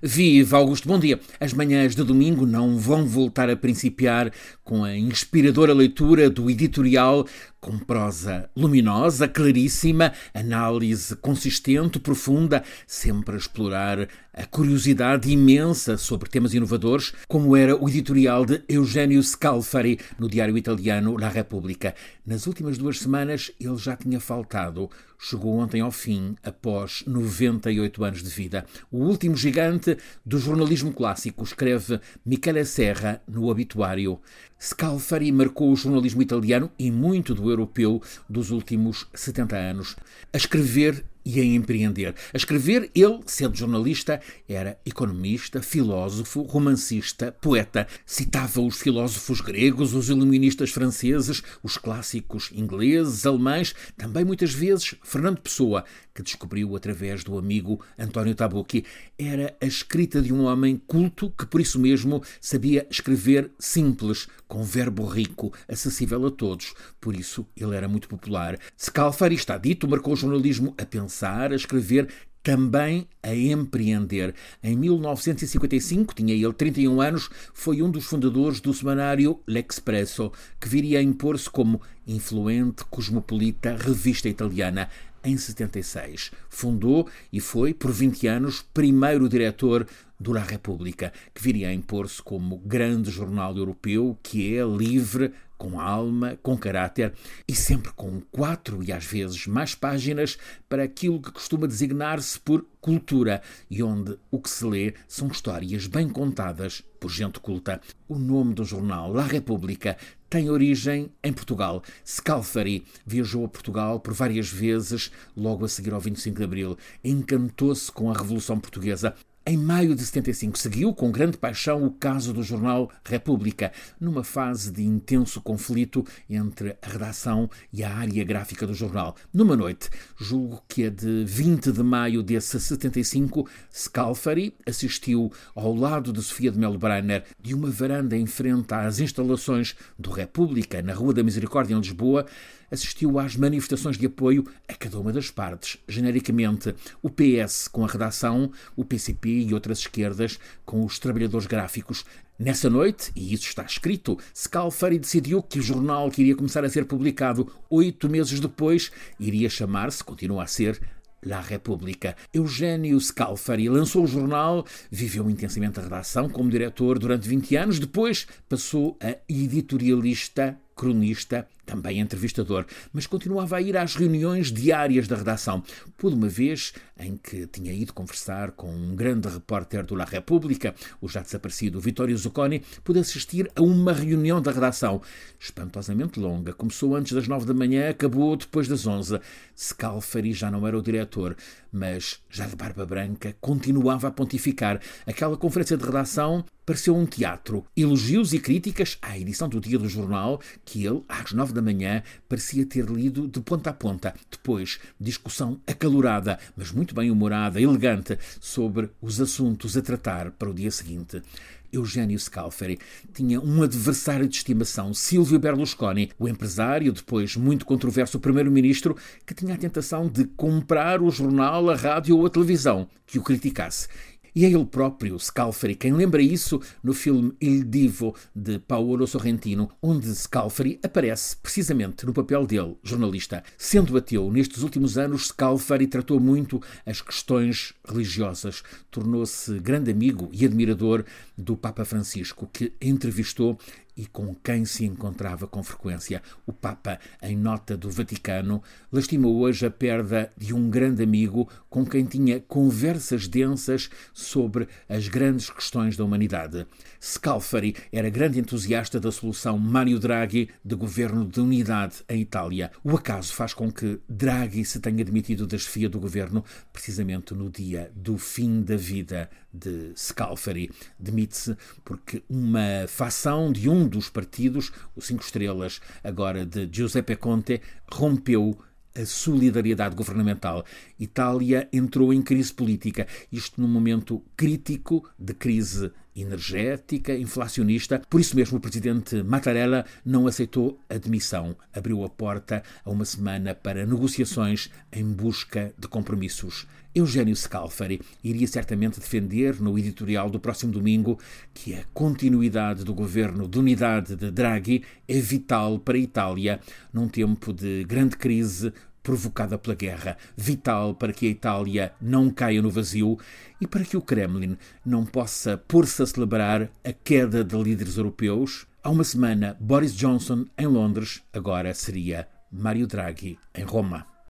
Viva Augusto, bom dia. As manhãs de domingo não vão voltar a principiar com a inspiradora leitura do editorial com prosa luminosa, claríssima, análise consistente, profunda, sempre a explorar a curiosidade imensa sobre temas inovadores, como era o editorial de Eugênio Scalfari no diário italiano La Repubblica. Nas últimas duas semanas ele já tinha faltado. Chegou ontem ao fim, após 98 anos de vida. O último gigante do jornalismo clássico, escreve Michele Serra no obituário. Scalfari marcou o jornalismo italiano e muito do europeu dos últimos 70 anos. A escrever e a empreender. A escrever, ele, sendo jornalista, era economista, filósofo, romancista, poeta. Citava os filósofos gregos, os iluministas franceses, os clássicos ingleses, alemães, também muitas vezes Fernando Pessoa, que descobriu através do amigo António Tabucchi. Era a escrita de um homem culto que, por isso mesmo, sabia escrever simples, com verbo rico, acessível a todos. Por isso, ele era muito popular. Scalfari, está dito, marcou o jornalismo a pensar, a escrever, também a empreender. Em 1955, tinha ele 31 anos, foi um dos fundadores do semanário L'Expresso, que viria a impor-se como influente, cosmopolita revista italiana em 76. Fundou e foi, por 20 anos, primeiro diretor do La República, que viria a impor-se como grande jornal europeu que é livre, com alma, com caráter e sempre com quatro e às vezes mais páginas para aquilo que costuma designar-se por cultura e onde o que se lê são histórias bem contadas por gente culta. O nome do jornal, La República, tem origem em Portugal. Scalfari viajou a Portugal por várias vezes logo a seguir ao 25 de Abril. Encantou-se com a Revolução Portuguesa em maio de 75, seguiu com grande paixão o caso do jornal República, numa fase de intenso conflito entre a redação e a área gráfica do jornal. Numa noite, julgo que é de 20 de maio desse 75, Scalfari assistiu ao lado de Sofia de Melo Breiner de uma varanda em frente às instalações do República, na Rua da Misericórdia, em Lisboa, assistiu às manifestações de apoio a cada uma das partes. Genericamente, o PS com a redação, o PCP e outras esquerdas com os trabalhadores gráficos. Nessa noite, e isso está escrito, Scalfari decidiu que o jornal que iria começar a ser publicado oito meses depois iria chamar-se, continua a ser, La República. Eugênio Scalfari lançou o jornal, viveu intensamente a redação como diretor durante 20 anos, depois passou a editorialista cronista, também entrevistador, mas continuava a ir às reuniões diárias da redação. Por uma vez em que tinha ido conversar com um grande repórter do La República, o já desaparecido Vittorio Zucconi, pude assistir a uma reunião da redação. Espantosamente longa. Começou antes das nove da manhã, acabou depois das onze. Scalfari já não era o diretor, mas, já de barba branca, continuava a pontificar. Aquela conferência de redação pareceu um teatro. Elogios e críticas à edição do dia do jornal, que ele, às nove da manhã, parecia ter lido de ponta a ponta. Depois, discussão acalorada, mas muito bem humorada, elegante, sobre os assuntos a tratar para o dia seguinte. Eugênio Scalfari tinha um adversário de estimação, Silvio Berlusconi, o empresário, depois muito controverso primeiro-ministro, que tinha a tentação de comprar o jornal, a rádio ou a televisão que o criticasse. E é ele próprio, Scalfari, quem lembra isso no filme Il Divo de Paolo Sorrentino, onde Scalfari aparece precisamente no papel dele, jornalista. Sendo ateu, nestes últimos anos, Scalfari tratou muito as questões religiosas. Tornou-se grande amigo e admirador do Papa Francisco, que entrevistou e com quem se encontrava com frequência. O Papa, em nota do Vaticano, lastimou hoje a perda de um grande amigo com quem tinha conversas densas sobre as grandes questões da humanidade. Scalfari era grande entusiasta da solução Mário Draghi de governo de unidade em Itália. O acaso faz com que Draghi se tenha demitido da chefia do governo precisamente no dia do fim da vida de Scalfari. Demite-se porque uma facção de um dos partidos, o Cinco Estrelas, agora de Giuseppe Conte, rompeu a solidariedade governamental. Itália entrou em crise política, isto num momento crítico de crise energética, inflacionista. Por isso mesmo, o presidente Mattarella não aceitou a demissão. Abriu a porta a uma semana para negociações em busca de compromissos. Eugênio Scalfari iria certamente defender no editorial do próximo domingo que a continuidade do governo de unidade de Draghi é vital para a Itália num tempo de grande crise provocada pela guerra, vital para que a Itália não caia no vazio e para que o Kremlin não possa pôr-se a celebrar a queda de líderes europeus. Há uma semana, Boris Johnson em Londres, agora seria Mário Draghi em Roma.